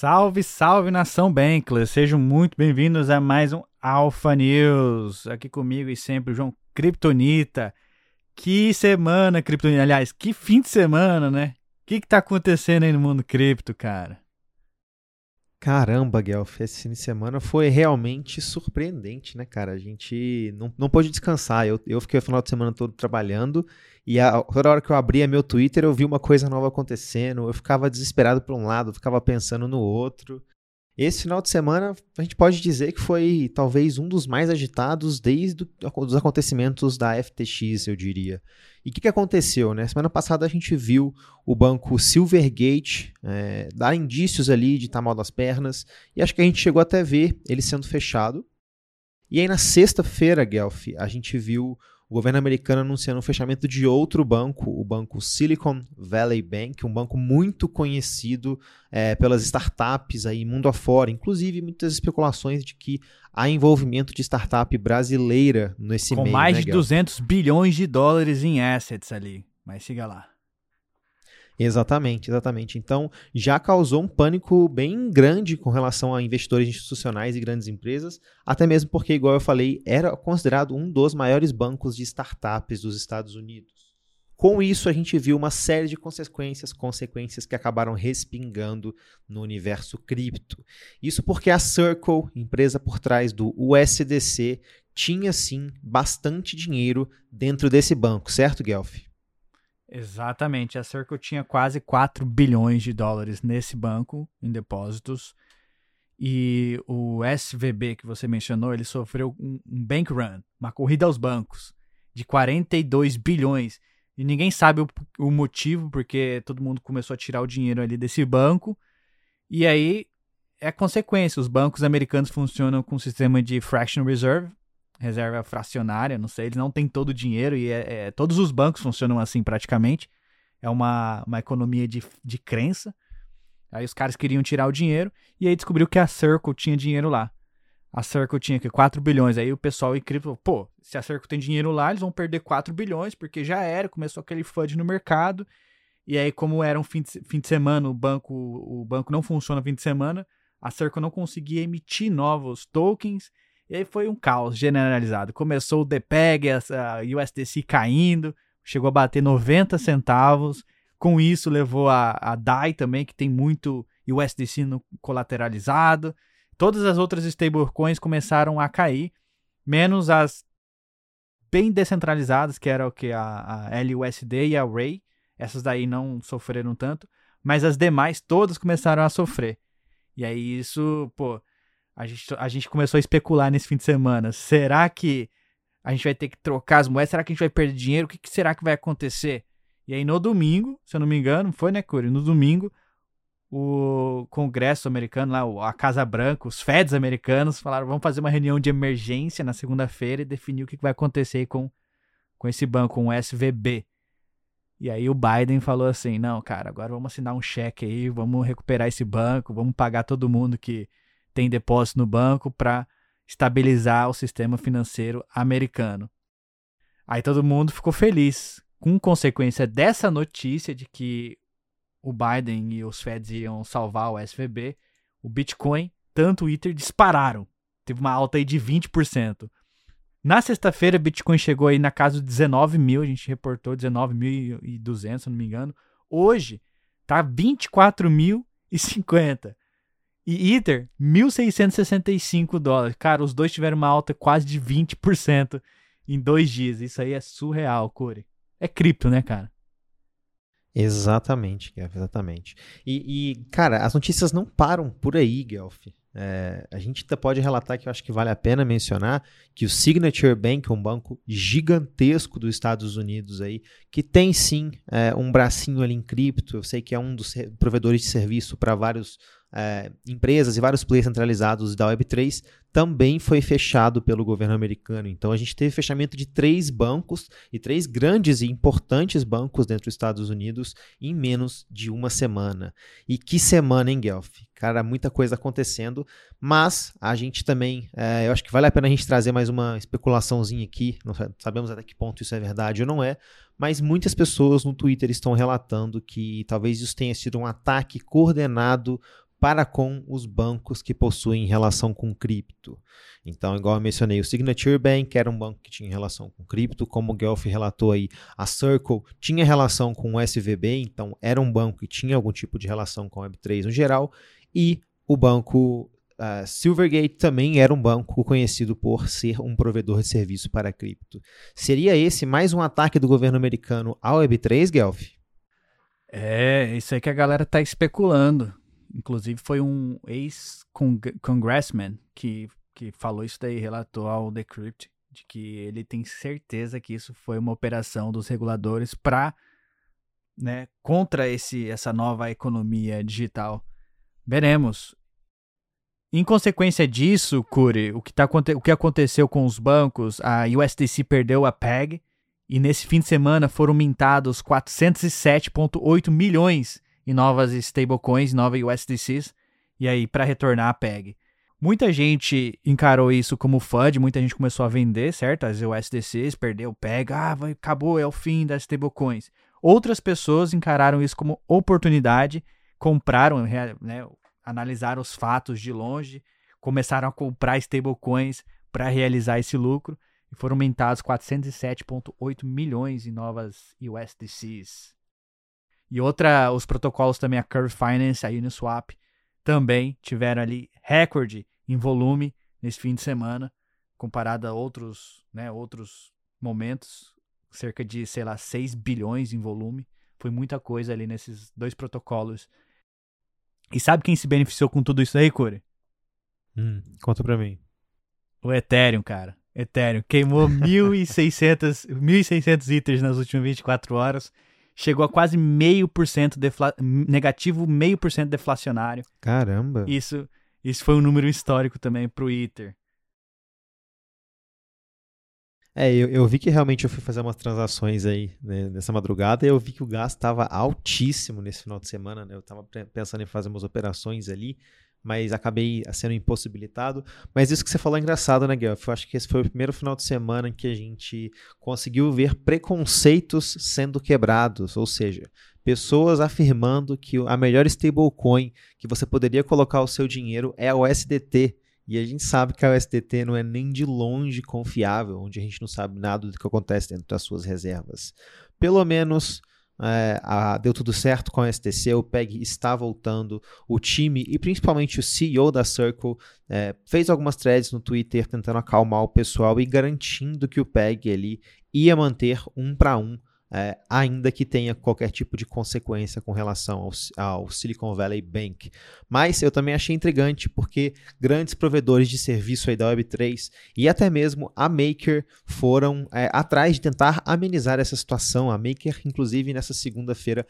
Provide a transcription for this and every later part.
Salve, salve nação Bankless! Sejam muito bem-vindos a mais um Alpha News. Aqui comigo e sempre o João Kryptonita. Que semana, Kryptonita. Aliás, que fim de semana, né? O que, que tá acontecendo aí no mundo cripto, cara? Caramba, Guelph, esse fim de semana foi realmente surpreendente, né, cara? A gente não, não pôde descansar. Eu, eu fiquei o final de semana todo trabalhando e a, toda hora que eu abria meu Twitter eu vi uma coisa nova acontecendo. Eu ficava desesperado por um lado, ficava pensando no outro. Esse final de semana a gente pode dizer que foi talvez um dos mais agitados desde os acontecimentos da FTX, eu diria. E o que, que, aconteceu? Né? Semana passada a gente viu o banco Silvergate é, dar indícios ali de estar mal das pernas, e acho que a gente chegou até ver ele sendo fechado. E aí na sexta-feira, Guelph, a gente viu o governo americano anunciando o fechamento de outro banco, o banco Silicon Valley Bank, um banco muito conhecido é, pelas startups aí mundo afora, inclusive muitas especulações de que há envolvimento de startup brasileira nesse Com meio. Com mais né, de 200 bilhões de dólares em assets ali, mas siga lá. Exatamente, exatamente. Então, já causou um pânico bem grande com relação a investidores institucionais e grandes empresas, até mesmo porque, igual eu falei, era considerado um dos maiores bancos de startups dos Estados Unidos. Com isso, a gente viu uma série de consequências, consequências que acabaram respingando no universo cripto. Isso porque a Circle, empresa por trás do USDC, tinha sim bastante dinheiro dentro desse banco, certo, Guelph? Exatamente. A Circle tinha quase 4 bilhões de dólares nesse banco em depósitos. E o SVB que você mencionou, ele sofreu um, um bank run, uma corrida aos bancos de 42 bilhões. E ninguém sabe o, o motivo, porque todo mundo começou a tirar o dinheiro ali desse banco. E aí é consequência. Os bancos americanos funcionam com um sistema de fraction reserve, reserva fracionária, não sei, eles não têm todo o dinheiro e é, é, todos os bancos funcionam assim praticamente. É uma, uma economia de, de crença. Aí os caras queriam tirar o dinheiro e aí descobriu que a Circle tinha dinheiro lá. A Circle tinha que 4 bilhões. Aí o pessoal em cripto, pô, se a Circle tem dinheiro lá, eles vão perder 4 bilhões, porque já era, começou aquele FUD no mercado. E aí, como era um fim de, fim de semana, o banco, o banco não funciona fim de semana, a Circle não conseguia emitir novos tokens e aí foi um caos generalizado. Começou o DPEG, a USDC caindo, chegou a bater 90 centavos. Com isso, levou a, a DAI também, que tem muito USDC no colateralizado. Todas as outras stablecoins começaram a cair, menos as bem descentralizadas, que era o que a, a LUSD e a Ray. Essas daí não sofreram tanto, mas as demais todas começaram a sofrer. E aí isso, pô, a gente, a gente começou a especular nesse fim de semana. Será que a gente vai ter que trocar as moedas? Será que a gente vai perder dinheiro? O que, que será que vai acontecer? E aí no domingo, se eu não me engano, foi, né, Curi? No domingo, o Congresso americano, lá, a Casa Branca, os Feds americanos falaram: vamos fazer uma reunião de emergência na segunda-feira e definir o que vai acontecer com, com esse banco, com o SVB. E aí o Biden falou assim: não, cara, agora vamos assinar um cheque aí, vamos recuperar esse banco, vamos pagar todo mundo que tem depósito no banco para estabilizar o sistema financeiro americano. Aí todo mundo ficou feliz com consequência dessa notícia de que o Biden e os Feds iam salvar o SVB, o Bitcoin, tanto o Ether dispararam. Teve uma alta aí de 20%. Na sexta-feira, Bitcoin chegou aí na casa de 19 mil, a gente reportou 19.200, se não me engano. Hoje, tá 24.050. E Ether, 1.665 dólares. Cara, os dois tiveram uma alta quase de 20% em dois dias. Isso aí é surreal, Corey. É cripto, né, cara? Exatamente, Guelph, exatamente. E, e, cara, as notícias não param por aí, Guelph. É, a gente pode relatar que eu acho que vale a pena mencionar que o Signature Bank, um banco gigantesco dos Estados Unidos aí, que tem sim é, um bracinho ali em cripto, eu sei que é um dos provedores de serviço para vários é, empresas e vários players centralizados da Web3 também foi fechado pelo governo americano. Então a gente teve fechamento de três bancos e três grandes e importantes bancos dentro dos Estados Unidos em menos de uma semana. E que semana, hein, Guelph? Cara, muita coisa acontecendo, mas a gente também, é, eu acho que vale a pena a gente trazer mais uma especulaçãozinha aqui, não sabemos até que ponto isso é verdade ou não é, mas muitas pessoas no Twitter estão relatando que talvez isso tenha sido um ataque coordenado para com os bancos que possuem relação com cripto. Então, igual eu mencionei, o Signature Bank era um banco que tinha relação com cripto, como o Guelph relatou aí, a Circle tinha relação com o SVB, então era um banco que tinha algum tipo de relação com o Web3 no geral, e o banco uh, Silvergate também era um banco conhecido por ser um provedor de serviço para cripto. Seria esse mais um ataque do governo americano ao Web3, Guelph? É, isso aí que a galera tá especulando. Inclusive foi um ex-congressman que, que falou isso daí, relatou ao Decrypt, de que ele tem certeza que isso foi uma operação dos reguladores para né, contra esse, essa nova economia digital. Veremos. Em consequência disso, Curi, o que, tá, o que aconteceu com os bancos, a USDC perdeu a PEG e nesse fim de semana foram mintados 407,8 milhões em novas stablecoins, novas USDCs, e aí para retornar a PEG. Muita gente encarou isso como FUD, muita gente começou a vender, certo? As USDCs, perdeu o PEG, ah, vai, acabou, é o fim das stablecoins. Outras pessoas encararam isso como oportunidade, compraram, né, analisaram os fatos de longe, começaram a comprar stablecoins para realizar esse lucro e foram aumentados 407,8 milhões em novas USDCs. E outra, os protocolos também, a Curve Finance, a Uniswap, também tiveram ali recorde em volume nesse fim de semana, comparado a outros, né, outros momentos, cerca de, sei lá, 6 bilhões em volume. Foi muita coisa ali nesses dois protocolos. E sabe quem se beneficiou com tudo isso aí, Corey? Hum, conta pra mim. O Ethereum, cara. Ethereum queimou 1.600, 1.600 itens nas últimas 24 horas chegou a quase meio por cento negativo, meio por cento deflacionário. Caramba! Isso, isso foi um número histórico também para o Ether. É, eu, eu, vi que realmente eu fui fazer umas transações aí né, nessa madrugada e eu vi que o gasto estava altíssimo nesse final de semana. Né? Eu estava pensando em fazer umas operações ali mas acabei sendo impossibilitado. Mas isso que você falou é engraçado, né, Guilherme? Eu acho que esse foi o primeiro final de semana em que a gente conseguiu ver preconceitos sendo quebrados, ou seja, pessoas afirmando que a melhor stablecoin que você poderia colocar o seu dinheiro é o SDT. E a gente sabe que a USDT não é nem de longe confiável, onde a gente não sabe nada do que acontece dentro das suas reservas. Pelo menos é, a, deu tudo certo com a STC, o PEG está voltando, o time e principalmente o CEO da Circle é, fez algumas threads no Twitter tentando acalmar o pessoal e garantindo que o PEG ali ia manter um para um é, ainda que tenha qualquer tipo de consequência com relação ao, ao, Silicon Valley Bank. Mas eu também achei intrigante porque grandes provedores de serviço aí da Web3 e até mesmo a Maker foram é, atrás de tentar amenizar essa situação. A Maker, inclusive, nessa segunda-feira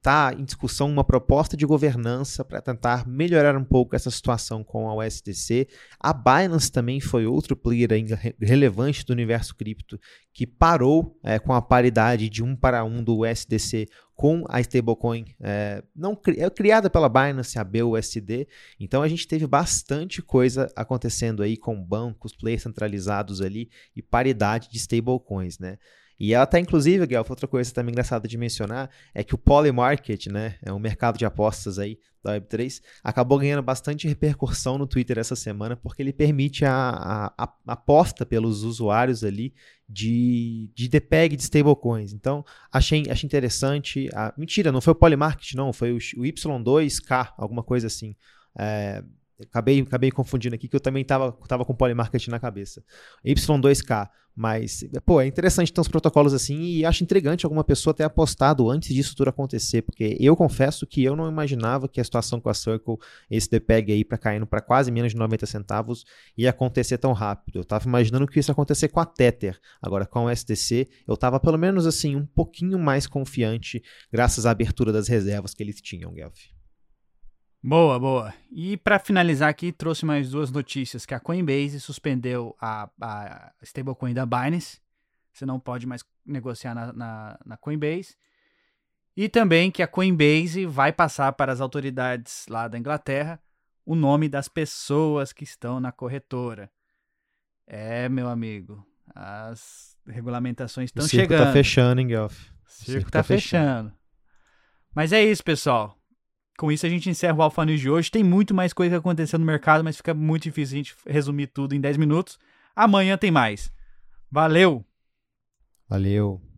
está em discussão uma proposta de governança para tentar melhorar um pouco essa situação com a USDC. A Binance também foi outro player ainda relevante do universo cripto que parou é, com a paridade de um para um do USDC com a stablecoin é, não é criada pela Binance, a BUSD. Então a gente teve bastante coisa acontecendo aí com bancos, players centralizados ali e paridade de stablecoins, né? E ela tá, inclusive, Guelph, outra coisa também engraçada de mencionar é que o Polymarket, né, é um mercado de apostas aí da Web3, acabou ganhando bastante repercussão no Twitter essa semana, porque ele permite a, a, a aposta pelos usuários ali de, de DPEG de stablecoins. Então, achei, achei interessante. A, mentira, não foi o Polymarket, não, foi o, o Y2K, alguma coisa assim. É, Acabei, acabei confundindo aqui que eu também estava tava com Polymarket na cabeça. Y2K. Mas, pô, é interessante ter uns protocolos assim e acho intrigante alguma pessoa ter apostado antes disso tudo acontecer, porque eu confesso que eu não imaginava que a situação com a Circle, esse DPEG aí para caindo para quase menos de 90 centavos, ia acontecer tão rápido. Eu estava imaginando que isso ia acontecer com a Tether. Agora, com o SDC, eu estava pelo menos assim um pouquinho mais confiante graças à abertura das reservas que eles tinham, Guelph. Boa, boa. E para finalizar aqui, trouxe mais duas notícias, que a Coinbase suspendeu a, a stablecoin da Binance, você não pode mais negociar na, na, na, Coinbase, e também que a Coinbase vai passar para as autoridades lá da Inglaterra o nome das pessoas que estão na corretora. É, meu amigo, as regulamentações estão chegando. O circo tá fechando, hein? O circo, circo tá, tá fechando. fechando. Mas é isso, pessoal. Com isso a gente encerra o Alpha News de hoje. Tem muito mais coisa acontecendo no mercado, mas fica muito difícil a gente resumir tudo em 10 minutos. Amanhã tem mais. Valeu! Valeu!